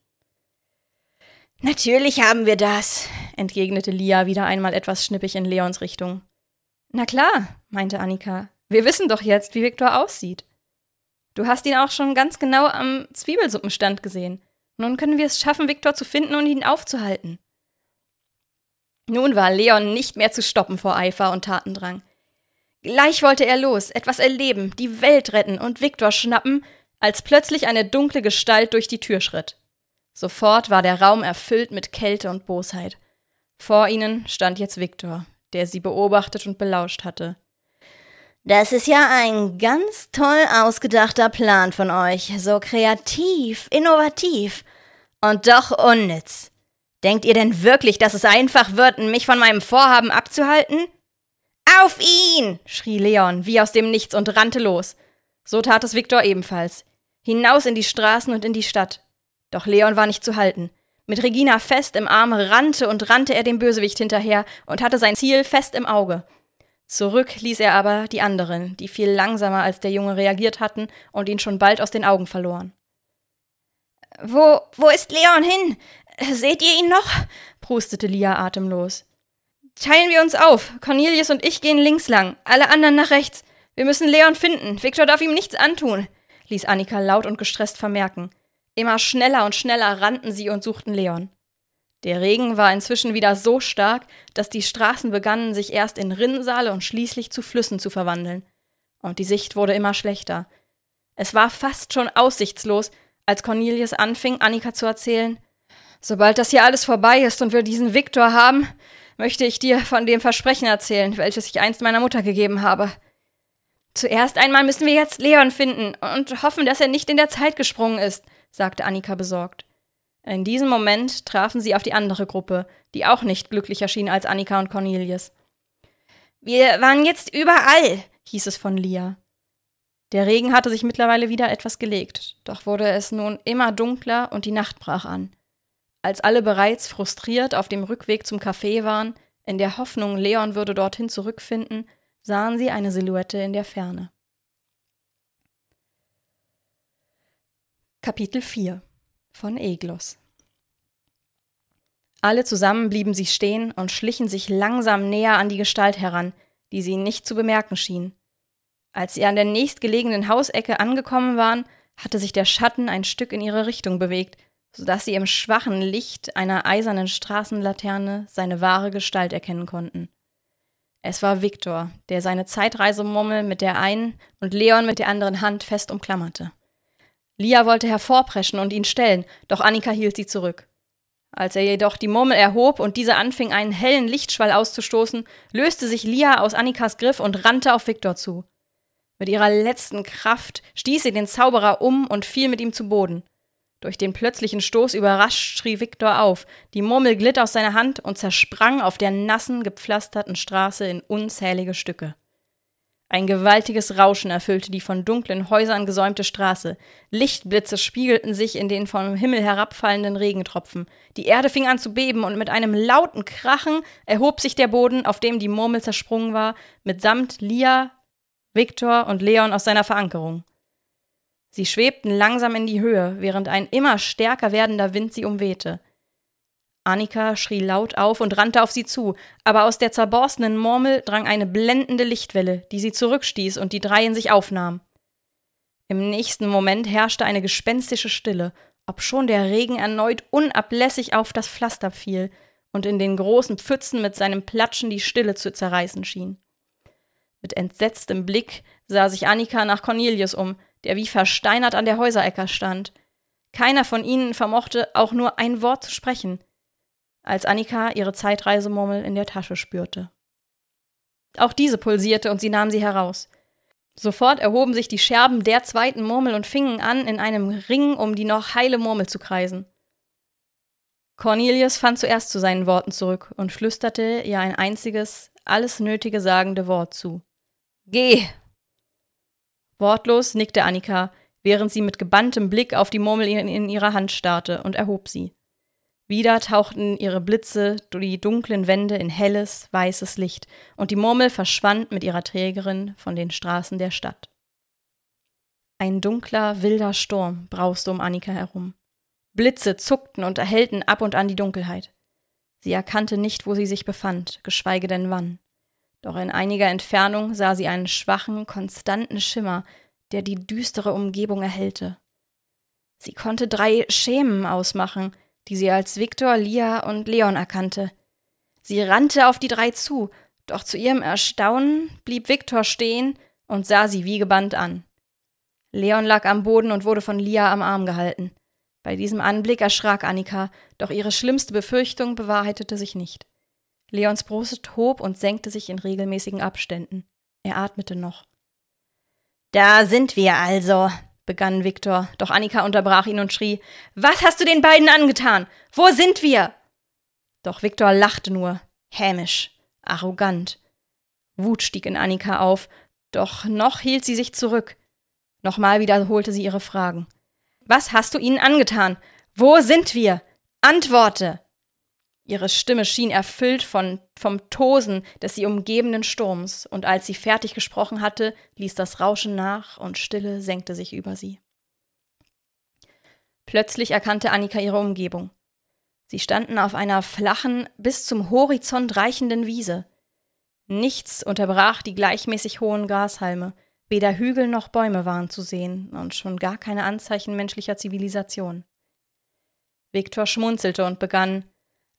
Natürlich haben wir das, entgegnete Lia wieder einmal etwas schnippig in Leons Richtung. Na klar, meinte Annika. Wir wissen doch jetzt, wie Viktor aussieht. Du hast ihn auch schon ganz genau am Zwiebelsuppenstand gesehen. Nun können wir es schaffen, Viktor zu finden und ihn aufzuhalten. Nun war Leon nicht mehr zu stoppen vor Eifer und Tatendrang. Gleich wollte er los, etwas erleben, die Welt retten und Viktor schnappen, als plötzlich eine dunkle Gestalt durch die Tür schritt. Sofort war der Raum erfüllt mit Kälte und Bosheit. Vor ihnen stand jetzt Viktor, der sie beobachtet und belauscht hatte. Das ist ja ein ganz toll ausgedachter Plan von euch, so kreativ, innovativ und doch unnütz. Denkt ihr denn wirklich, dass es einfach wird, mich von meinem Vorhaben abzuhalten? Auf ihn! schrie Leon wie aus dem Nichts und rannte los. So tat es Viktor ebenfalls. Hinaus in die Straßen und in die Stadt. Doch Leon war nicht zu halten. Mit Regina fest im Arm rannte und rannte er dem Bösewicht hinterher und hatte sein Ziel fest im Auge. Zurück ließ er aber die anderen, die viel langsamer als der Junge reagiert hatten und ihn schon bald aus den Augen verloren. Wo, wo ist Leon hin? Seht ihr ihn noch? prustete Lia atemlos. Teilen wir uns auf. Cornelius und ich gehen links lang, alle anderen nach rechts. Wir müssen Leon finden. Viktor darf ihm nichts antun, ließ Annika laut und gestresst vermerken. Immer schneller und schneller rannten sie und suchten Leon. Der Regen war inzwischen wieder so stark, dass die Straßen begannen, sich erst in Rinnsale und schließlich zu Flüssen zu verwandeln. Und die Sicht wurde immer schlechter. Es war fast schon aussichtslos, als Cornelius anfing, Annika zu erzählen: Sobald das hier alles vorbei ist und wir diesen Viktor haben, möchte ich dir von dem Versprechen erzählen, welches ich einst meiner Mutter gegeben habe. Zuerst einmal müssen wir jetzt Leon finden und hoffen, dass er nicht in der Zeit gesprungen ist sagte Annika besorgt. In diesem Moment trafen sie auf die andere Gruppe, die auch nicht glücklicher schien als Annika und Cornelius. Wir waren jetzt überall, hieß es von Lia. Der Regen hatte sich mittlerweile wieder etwas gelegt, doch wurde es nun immer dunkler und die Nacht brach an. Als alle bereits frustriert auf dem Rückweg zum Café waren, in der Hoffnung, Leon würde dorthin zurückfinden, sahen sie eine Silhouette in der Ferne. Kapitel 4 von Eglos Alle zusammen blieben sie stehen und schlichen sich langsam näher an die Gestalt heran, die sie nicht zu bemerken schien. Als sie an der nächstgelegenen Hausecke angekommen waren, hatte sich der Schatten ein Stück in ihre Richtung bewegt, so dass sie im schwachen Licht einer eisernen Straßenlaterne seine wahre Gestalt erkennen konnten. Es war Viktor, der seine Zeitreisemummel mit der einen und Leon mit der anderen Hand fest umklammerte. Lia wollte hervorpreschen und ihn stellen, doch Annika hielt sie zurück. Als er jedoch die Murmel erhob und diese anfing, einen hellen Lichtschwall auszustoßen, löste sich Lia aus Annikas Griff und rannte auf Viktor zu. Mit ihrer letzten Kraft stieß sie den Zauberer um und fiel mit ihm zu Boden. Durch den plötzlichen Stoß überrascht schrie Viktor auf, die Murmel glitt aus seiner Hand und zersprang auf der nassen, gepflasterten Straße in unzählige Stücke. Ein gewaltiges Rauschen erfüllte die von dunklen Häusern gesäumte Straße. Lichtblitze spiegelten sich in den vom Himmel herabfallenden Regentropfen. Die Erde fing an zu beben und mit einem lauten Krachen erhob sich der Boden, auf dem die Murmel zersprungen war, mitsamt Lia, Viktor und Leon aus seiner Verankerung. Sie schwebten langsam in die Höhe, während ein immer stärker werdender Wind sie umwehte. Annika schrie laut auf und rannte auf sie zu, aber aus der zerborstenen Murmel drang eine blendende Lichtwelle, die sie zurückstieß und die drei in sich aufnahm. Im nächsten Moment herrschte eine gespenstische Stille, obschon der Regen erneut unablässig auf das Pflaster fiel und in den großen Pfützen mit seinem Platschen die Stille zu zerreißen schien. Mit entsetztem Blick sah sich Annika nach Cornelius um, der wie versteinert an der Häuserecke stand. Keiner von ihnen vermochte auch nur ein Wort zu sprechen als Annika ihre Zeitreisemurmel in der Tasche spürte. Auch diese pulsierte und sie nahm sie heraus. Sofort erhoben sich die Scherben der zweiten Murmel und fingen an, in einem Ring um die noch heile Murmel zu kreisen. Cornelius fand zuerst zu seinen Worten zurück und flüsterte ihr ein einziges, alles Nötige sagende Wort zu. Geh! Wortlos nickte Annika, während sie mit gebanntem Blick auf die Murmel in, in ihrer Hand starrte und erhob sie. Wieder tauchten ihre Blitze durch die dunklen Wände in helles, weißes Licht, und die Murmel verschwand mit ihrer Trägerin von den Straßen der Stadt. Ein dunkler, wilder Sturm brauste um Annika herum. Blitze zuckten und erhellten ab und an die Dunkelheit. Sie erkannte nicht, wo sie sich befand, geschweige denn wann. Doch in einiger Entfernung sah sie einen schwachen, konstanten Schimmer, der die düstere Umgebung erhellte. Sie konnte drei Schemen ausmachen, die sie als Viktor, Lia und Leon erkannte. Sie rannte auf die drei zu, doch zu ihrem Erstaunen blieb Viktor stehen und sah sie wie gebannt an. Leon lag am Boden und wurde von Lia am Arm gehalten. Bei diesem Anblick erschrak Annika, doch ihre schlimmste Befürchtung bewahrheitete sich nicht. Leons Brust hob und senkte sich in regelmäßigen Abständen. Er atmete noch. Da sind wir also, begann Viktor, doch Annika unterbrach ihn und schrie: Was hast du den beiden angetan? Wo sind wir? Doch Viktor lachte nur, hämisch, arrogant. Wut stieg in Annika auf, doch noch hielt sie sich zurück. Nochmal wiederholte sie ihre Fragen. Was hast du ihnen angetan? Wo sind wir? Antworte! Ihre Stimme schien erfüllt von, vom Tosen des sie umgebenden Sturms, und als sie fertig gesprochen hatte, ließ das Rauschen nach und Stille senkte sich über sie. Plötzlich erkannte Annika ihre Umgebung. Sie standen auf einer flachen, bis zum Horizont reichenden Wiese. Nichts unterbrach die gleichmäßig hohen Grashalme, weder Hügel noch Bäume waren zu sehen und schon gar keine Anzeichen menschlicher Zivilisation. Viktor schmunzelte und begann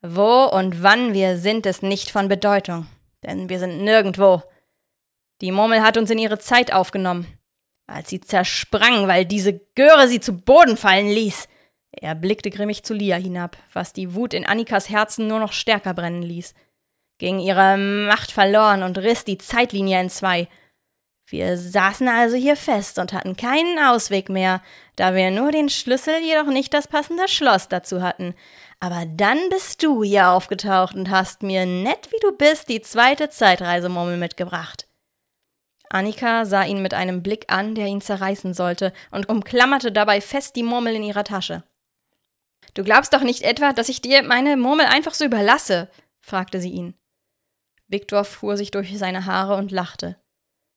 wo und wann wir sind, ist nicht von Bedeutung, denn wir sind nirgendwo. Die Murmel hat uns in ihre Zeit aufgenommen, als sie zersprang, weil diese Göre sie zu Boden fallen ließ. Er blickte grimmig zu Lia hinab, was die Wut in Annikas Herzen nur noch stärker brennen ließ, ging ihre Macht verloren und riss die Zeitlinie in zwei. Wir saßen also hier fest und hatten keinen Ausweg mehr, da wir nur den Schlüssel, jedoch nicht das passende Schloss dazu hatten. Aber dann bist du hier aufgetaucht und hast mir, nett wie du bist, die zweite Zeitreisemurmel mitgebracht. Annika sah ihn mit einem Blick an, der ihn zerreißen sollte, und umklammerte dabei fest die Murmel in ihrer Tasche. Du glaubst doch nicht etwa, dass ich dir meine Murmel einfach so überlasse? fragte sie ihn. Viktor fuhr sich durch seine Haare und lachte.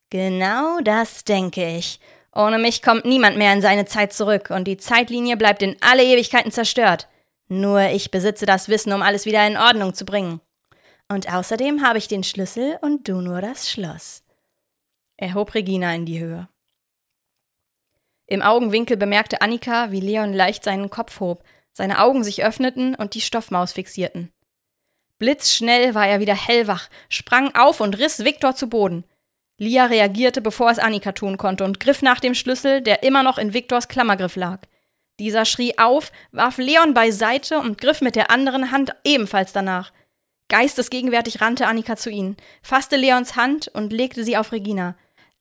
Genau das denke ich. Ohne mich kommt niemand mehr in seine Zeit zurück, und die Zeitlinie bleibt in alle Ewigkeiten zerstört. Nur ich besitze das Wissen, um alles wieder in Ordnung zu bringen. Und außerdem habe ich den Schlüssel und du nur das Schloss. Er hob Regina in die Höhe. Im Augenwinkel bemerkte Annika, wie Leon leicht seinen Kopf hob, seine Augen sich öffneten und die Stoffmaus fixierten. Blitzschnell war er wieder hellwach, sprang auf und riss Viktor zu Boden. Lia reagierte, bevor es Annika tun konnte, und griff nach dem Schlüssel, der immer noch in Viktors Klammergriff lag. Dieser schrie auf, warf Leon beiseite und griff mit der anderen Hand ebenfalls danach. Geistesgegenwärtig rannte Annika zu ihnen, fasste Leons Hand und legte sie auf Regina.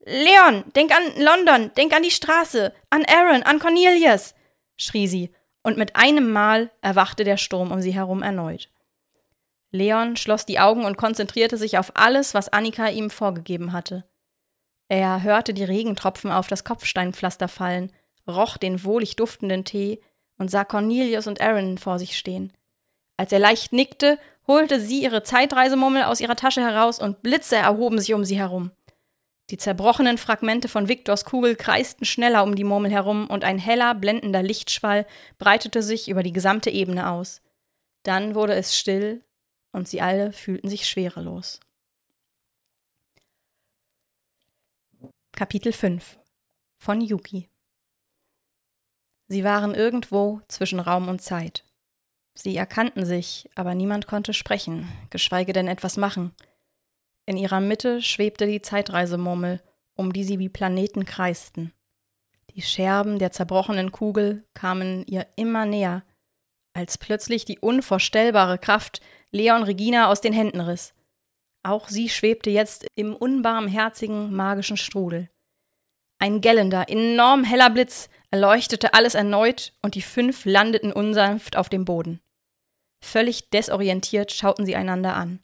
Leon, denk an London, denk an die Straße, an Aaron, an Cornelius, schrie sie, und mit einem Mal erwachte der Sturm um sie herum erneut. Leon schloss die Augen und konzentrierte sich auf alles, was Annika ihm vorgegeben hatte. Er hörte die Regentropfen auf das Kopfsteinpflaster fallen, roch den wohlig duftenden Tee und sah Cornelius und Aaron vor sich stehen. Als er leicht nickte, holte sie ihre Zeitreisemummel aus ihrer Tasche heraus und Blitze erhoben sich um sie herum. Die zerbrochenen Fragmente von Viktors Kugel kreisten schneller um die Murmel herum und ein heller, blendender Lichtschwall breitete sich über die gesamte Ebene aus. Dann wurde es still und sie alle fühlten sich schwerelos. Kapitel 5 von Yuki Sie waren irgendwo zwischen Raum und Zeit. Sie erkannten sich, aber niemand konnte sprechen, geschweige denn etwas machen. In ihrer Mitte schwebte die Zeitreisemurmel, um die sie wie Planeten kreisten. Die Scherben der zerbrochenen Kugel kamen ihr immer näher, als plötzlich die unvorstellbare Kraft Leon Regina aus den Händen riss. Auch sie schwebte jetzt im unbarmherzigen magischen Strudel. Ein gellender, enorm heller Blitz erleuchtete alles erneut und die fünf landeten unsanft auf dem Boden. Völlig desorientiert schauten sie einander an.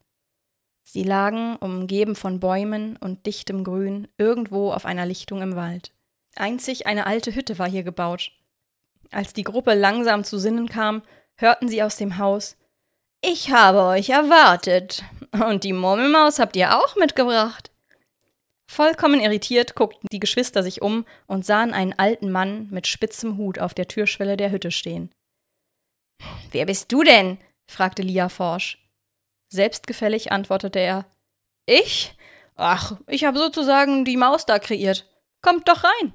Sie lagen, umgeben von Bäumen und dichtem Grün, irgendwo auf einer Lichtung im Wald. Einzig eine alte Hütte war hier gebaut. Als die Gruppe langsam zu Sinnen kam, hörten sie aus dem Haus Ich habe euch erwartet. Und die Murmelmaus habt ihr auch mitgebracht. Vollkommen irritiert guckten die Geschwister sich um und sahen einen alten Mann mit spitzem Hut auf der Türschwelle der Hütte stehen. Wer bist du denn? fragte Lia forsch. Selbstgefällig antwortete er. Ich? Ach, ich habe sozusagen die Maus da kreiert. Kommt doch rein.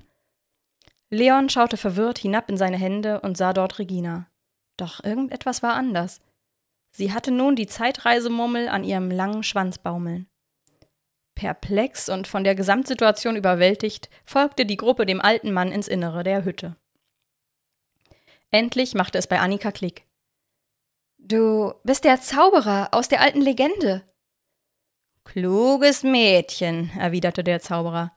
Leon schaute verwirrt hinab in seine Hände und sah dort Regina. Doch irgendetwas war anders. Sie hatte nun die Zeitreisemurmel an ihrem langen Schwanz baumeln. Perplex und von der Gesamtsituation überwältigt, folgte die Gruppe dem alten Mann ins Innere der Hütte. Endlich machte es bei Annika Klick. Du bist der Zauberer aus der alten Legende. Kluges Mädchen, erwiderte der Zauberer.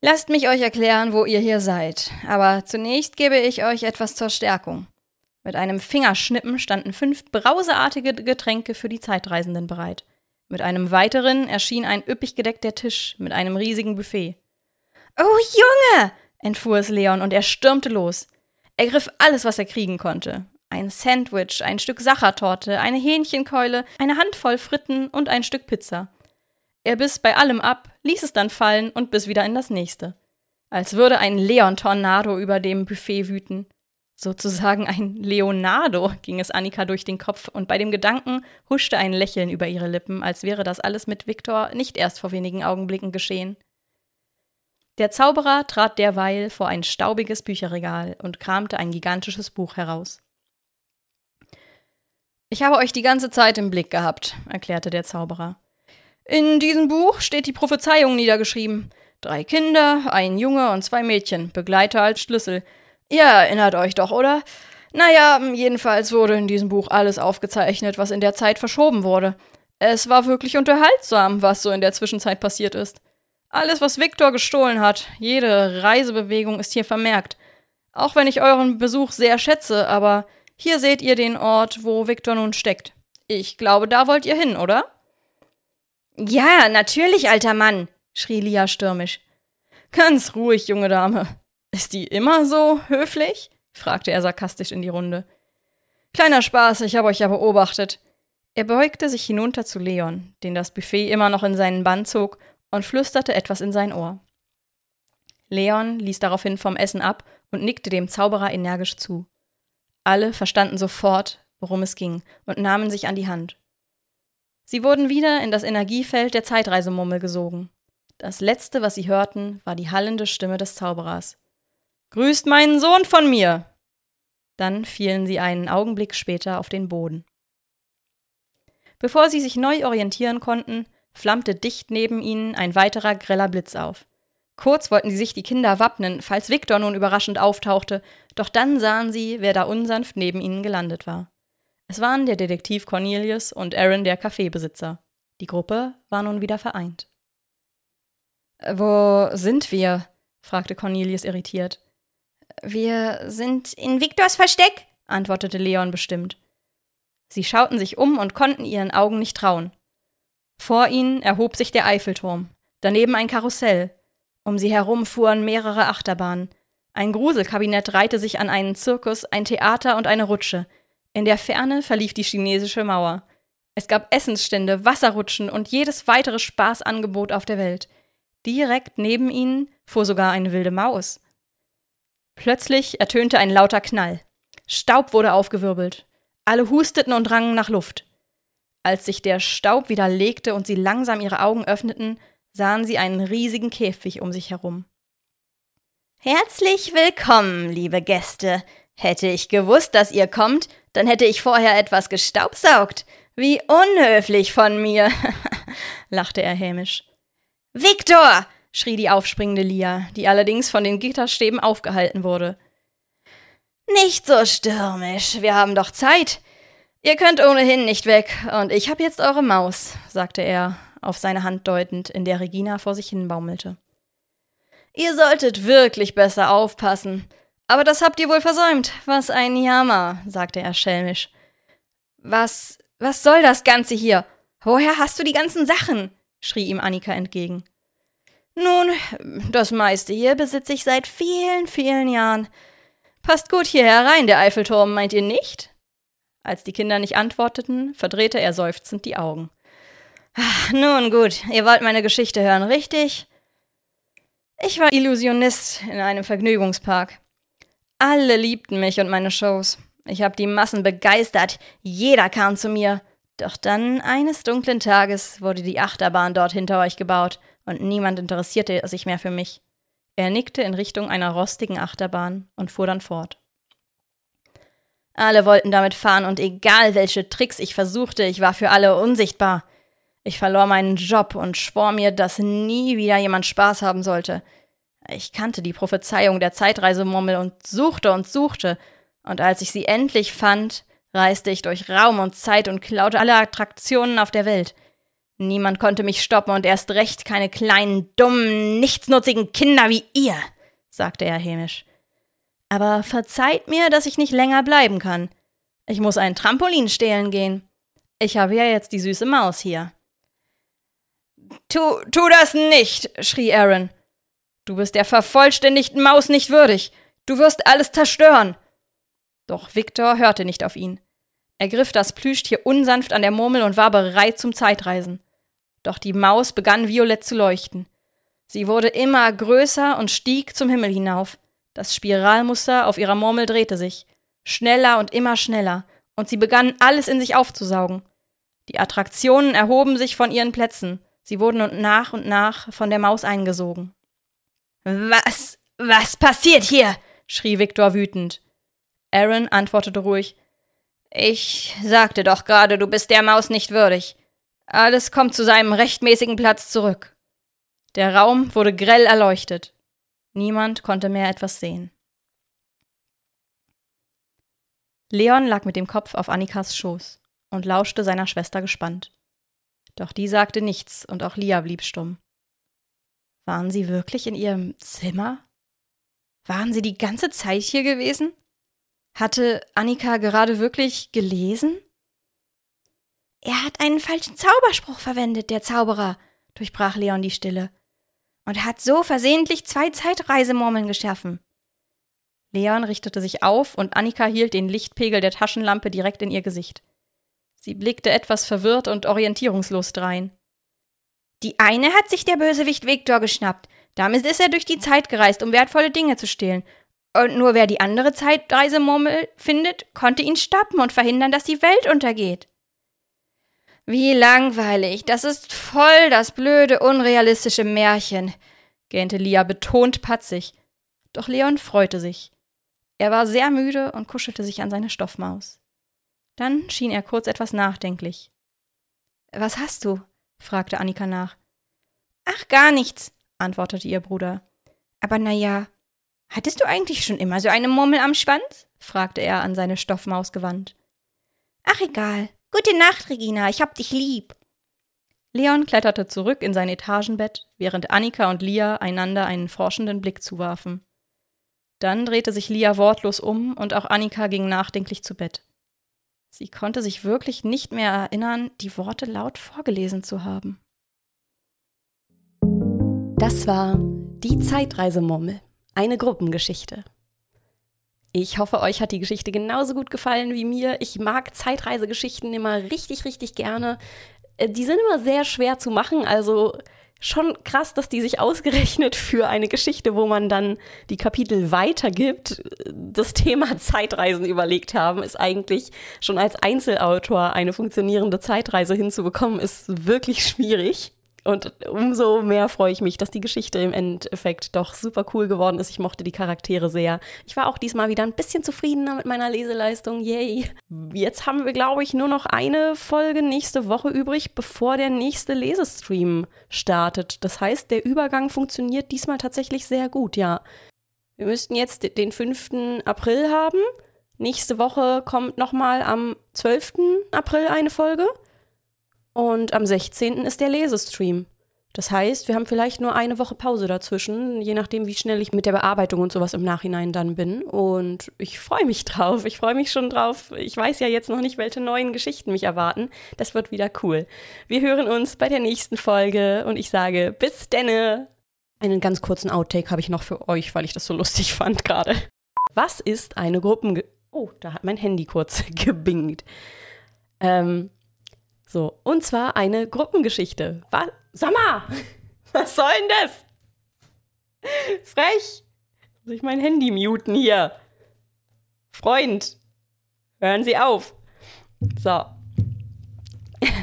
Lasst mich euch erklären, wo ihr hier seid, aber zunächst gebe ich euch etwas zur Stärkung. Mit einem Fingerschnippen standen fünf brauseartige Getränke für die Zeitreisenden bereit. Mit einem weiteren erschien ein üppig gedeckter Tisch mit einem riesigen Buffet. Oh Junge! entfuhr es Leon und er stürmte los. Er griff alles, was er kriegen konnte. Ein Sandwich, ein Stück Sachertorte, eine Hähnchenkeule, eine Handvoll Fritten und ein Stück Pizza. Er biss bei allem ab, ließ es dann fallen und biss wieder in das nächste. Als würde ein Leon-Tornado über dem Buffet wüten. Sozusagen ein Leonardo ging es Annika durch den Kopf, und bei dem Gedanken huschte ein Lächeln über ihre Lippen, als wäre das alles mit Viktor nicht erst vor wenigen Augenblicken geschehen. Der Zauberer trat derweil vor ein staubiges Bücherregal und kramte ein gigantisches Buch heraus. Ich habe euch die ganze Zeit im Blick gehabt, erklärte der Zauberer. In diesem Buch steht die Prophezeiung niedergeschrieben. Drei Kinder, ein Junge und zwei Mädchen, Begleiter als Schlüssel. Ihr erinnert euch doch, oder? Naja, jedenfalls wurde in diesem Buch alles aufgezeichnet, was in der Zeit verschoben wurde. Es war wirklich unterhaltsam, was so in der Zwischenzeit passiert ist. Alles, was Viktor gestohlen hat, jede Reisebewegung ist hier vermerkt. Auch wenn ich euren Besuch sehr schätze, aber hier seht ihr den Ort, wo Viktor nun steckt. Ich glaube, da wollt ihr hin, oder? Ja, natürlich, alter Mann, schrie Lia stürmisch. Ganz ruhig, junge Dame. Ist die immer so höflich? fragte er sarkastisch in die Runde. Kleiner Spaß, ich habe euch ja beobachtet. Er beugte sich hinunter zu Leon, den das Buffet immer noch in seinen Bann zog, und flüsterte etwas in sein Ohr. Leon ließ daraufhin vom Essen ab und nickte dem Zauberer energisch zu. Alle verstanden sofort, worum es ging, und nahmen sich an die Hand. Sie wurden wieder in das Energiefeld der Zeitreisemummel gesogen. Das letzte, was sie hörten, war die hallende Stimme des Zauberers. Grüßt meinen Sohn von mir! Dann fielen sie einen Augenblick später auf den Boden. Bevor sie sich neu orientieren konnten, flammte dicht neben ihnen ein weiterer greller Blitz auf. Kurz wollten sie sich die Kinder wappnen, falls Viktor nun überraschend auftauchte, doch dann sahen sie, wer da unsanft neben ihnen gelandet war. Es waren der Detektiv Cornelius und Aaron der Kaffeebesitzer. Die Gruppe war nun wieder vereint. Wo sind wir? fragte Cornelius irritiert. Wir sind in Viktors Versteck, antwortete Leon bestimmt. Sie schauten sich um und konnten ihren Augen nicht trauen. Vor ihnen erhob sich der Eiffelturm, daneben ein Karussell. Um sie herum fuhren mehrere Achterbahnen. Ein Gruselkabinett reihte sich an einen Zirkus, ein Theater und eine Rutsche. In der Ferne verlief die chinesische Mauer. Es gab Essensstände, Wasserrutschen und jedes weitere Spaßangebot auf der Welt. Direkt neben ihnen fuhr sogar eine wilde Maus. Plötzlich ertönte ein lauter Knall. Staub wurde aufgewirbelt. Alle husteten und rangen nach Luft. Als sich der Staub wieder legte und sie langsam ihre Augen öffneten, sahen sie einen riesigen Käfig um sich herum. Herzlich willkommen, liebe Gäste. Hätte ich gewusst, dass ihr kommt, dann hätte ich vorher etwas gestaubsaugt. Wie unhöflich von mir, lachte er hämisch. Viktor! Schrie die aufspringende Lia, die allerdings von den Gitterstäben aufgehalten wurde. Nicht so stürmisch, wir haben doch Zeit. Ihr könnt ohnehin nicht weg, und ich hab jetzt eure Maus, sagte er, auf seine Hand deutend, in der Regina vor sich hin baumelte. Ihr solltet wirklich besser aufpassen. Aber das habt ihr wohl versäumt. Was ein Jammer, sagte er schelmisch. Was, was soll das Ganze hier? Woher hast du die ganzen Sachen? schrie ihm Annika entgegen. Nun, das meiste hier besitze ich seit vielen, vielen Jahren. Passt gut hier herein, der Eiffelturm, meint ihr nicht? Als die Kinder nicht antworteten, verdrehte er seufzend die Augen. Ach, nun gut, ihr wollt meine Geschichte hören, richtig? Ich war Illusionist in einem Vergnügungspark. Alle liebten mich und meine Shows. Ich habe die Massen begeistert, jeder kam zu mir. Doch dann, eines dunklen Tages, wurde die Achterbahn dort hinter euch gebaut und niemand interessierte sich mehr für mich. Er nickte in Richtung einer rostigen Achterbahn und fuhr dann fort. Alle wollten damit fahren und egal welche Tricks ich versuchte, ich war für alle unsichtbar. Ich verlor meinen Job und schwor mir, dass nie wieder jemand Spaß haben sollte. Ich kannte die Prophezeiung der Zeitreisemurmel und suchte und suchte, und als ich sie endlich fand, reiste ich durch Raum und Zeit und klaute alle Attraktionen auf der Welt. Niemand konnte mich stoppen und erst recht keine kleinen, dummen, nichtsnutzigen Kinder wie ihr, sagte er hämisch. Aber verzeiht mir, dass ich nicht länger bleiben kann. Ich muss ein Trampolin stehlen gehen. Ich habe ja jetzt die süße Maus hier. Tu, tu das nicht, schrie Aaron. Du bist der vervollständigten Maus nicht würdig. Du wirst alles zerstören. Doch Victor hörte nicht auf ihn. Er griff das Plüschtier unsanft an der Murmel und war bereit zum Zeitreisen. Doch die Maus begann violett zu leuchten. Sie wurde immer größer und stieg zum Himmel hinauf. Das Spiralmuster auf ihrer Murmel drehte sich. Schneller und immer schneller. Und sie begann alles in sich aufzusaugen. Die Attraktionen erhoben sich von ihren Plätzen. Sie wurden nach und nach von der Maus eingesogen. Was, was passiert hier? schrie Viktor wütend. Aaron antwortete ruhig. Ich sagte doch gerade, du bist der Maus nicht würdig. Alles kommt zu seinem rechtmäßigen Platz zurück. Der Raum wurde grell erleuchtet. Niemand konnte mehr etwas sehen. Leon lag mit dem Kopf auf Annikas Schoß und lauschte seiner Schwester gespannt. Doch die sagte nichts und auch Lia blieb stumm. Waren sie wirklich in ihrem Zimmer? Waren sie die ganze Zeit hier gewesen? Hatte Annika gerade wirklich gelesen? Er hat einen falschen Zauberspruch verwendet, der Zauberer, durchbrach Leon die Stille, und hat so versehentlich zwei Zeitreisemurmeln geschaffen. Leon richtete sich auf und Annika hielt den Lichtpegel der Taschenlampe direkt in ihr Gesicht. Sie blickte etwas verwirrt und orientierungslos drein. Die eine hat sich der Bösewicht Viktor geschnappt. Damit ist er durch die Zeit gereist, um wertvolle Dinge zu stehlen. Und nur wer die andere Zeitreisemurmel findet, konnte ihn stoppen und verhindern, dass die Welt untergeht. Wie langweilig, das ist voll das blöde, unrealistische Märchen, gähnte Lia betont patzig. Doch Leon freute sich. Er war sehr müde und kuschelte sich an seine Stoffmaus. Dann schien er kurz etwas nachdenklich. Was hast du? fragte Annika nach. Ach, gar nichts, antwortete ihr Bruder. Aber na ja, Hattest du eigentlich schon immer so eine Murmel am Schwanz? fragte er an seine Stoffmaus gewandt. Ach egal. Gute Nacht, Regina, ich hab dich lieb. Leon kletterte zurück in sein Etagenbett, während Annika und Lia einander einen forschenden Blick zuwarfen. Dann drehte sich Lia wortlos um und auch Annika ging nachdenklich zu Bett. Sie konnte sich wirklich nicht mehr erinnern, die Worte laut vorgelesen zu haben. Das war die Zeitreisemurmel eine Gruppengeschichte. Ich hoffe, euch hat die Geschichte genauso gut gefallen wie mir. Ich mag Zeitreisegeschichten immer richtig, richtig gerne. Äh, die sind immer sehr schwer zu machen, also schon krass, dass die sich ausgerechnet für eine Geschichte, wo man dann die Kapitel weitergibt, das Thema Zeitreisen überlegt haben, ist eigentlich schon als Einzelautor eine funktionierende Zeitreise hinzubekommen, ist wirklich schwierig. Und umso mehr freue ich mich, dass die Geschichte im Endeffekt doch super cool geworden ist. Ich mochte die Charaktere sehr. Ich war auch diesmal wieder ein bisschen zufriedener mit meiner Leseleistung. Yay. Jetzt haben wir, glaube ich, nur noch eine Folge nächste Woche übrig, bevor der nächste Lesestream startet. Das heißt, der Übergang funktioniert diesmal tatsächlich sehr gut, ja. Wir müssten jetzt den 5. April haben. Nächste Woche kommt nochmal am 12. April eine Folge. Und am 16. ist der Lesestream. Das heißt, wir haben vielleicht nur eine Woche Pause dazwischen, je nachdem, wie schnell ich mit der Bearbeitung und sowas im Nachhinein dann bin. Und ich freue mich drauf. Ich freue mich schon drauf. Ich weiß ja jetzt noch nicht, welche neuen Geschichten mich erwarten. Das wird wieder cool. Wir hören uns bei der nächsten Folge und ich sage bis denne. Einen ganz kurzen Outtake habe ich noch für euch, weil ich das so lustig fand gerade. Was ist eine Gruppen... Oh, da hat mein Handy kurz gebingt. Ähm, so, und zwar eine Gruppengeschichte. Was? Mal, was soll denn das? Frech. Muss ich mein Handy muten hier? Freund, hören Sie auf. So.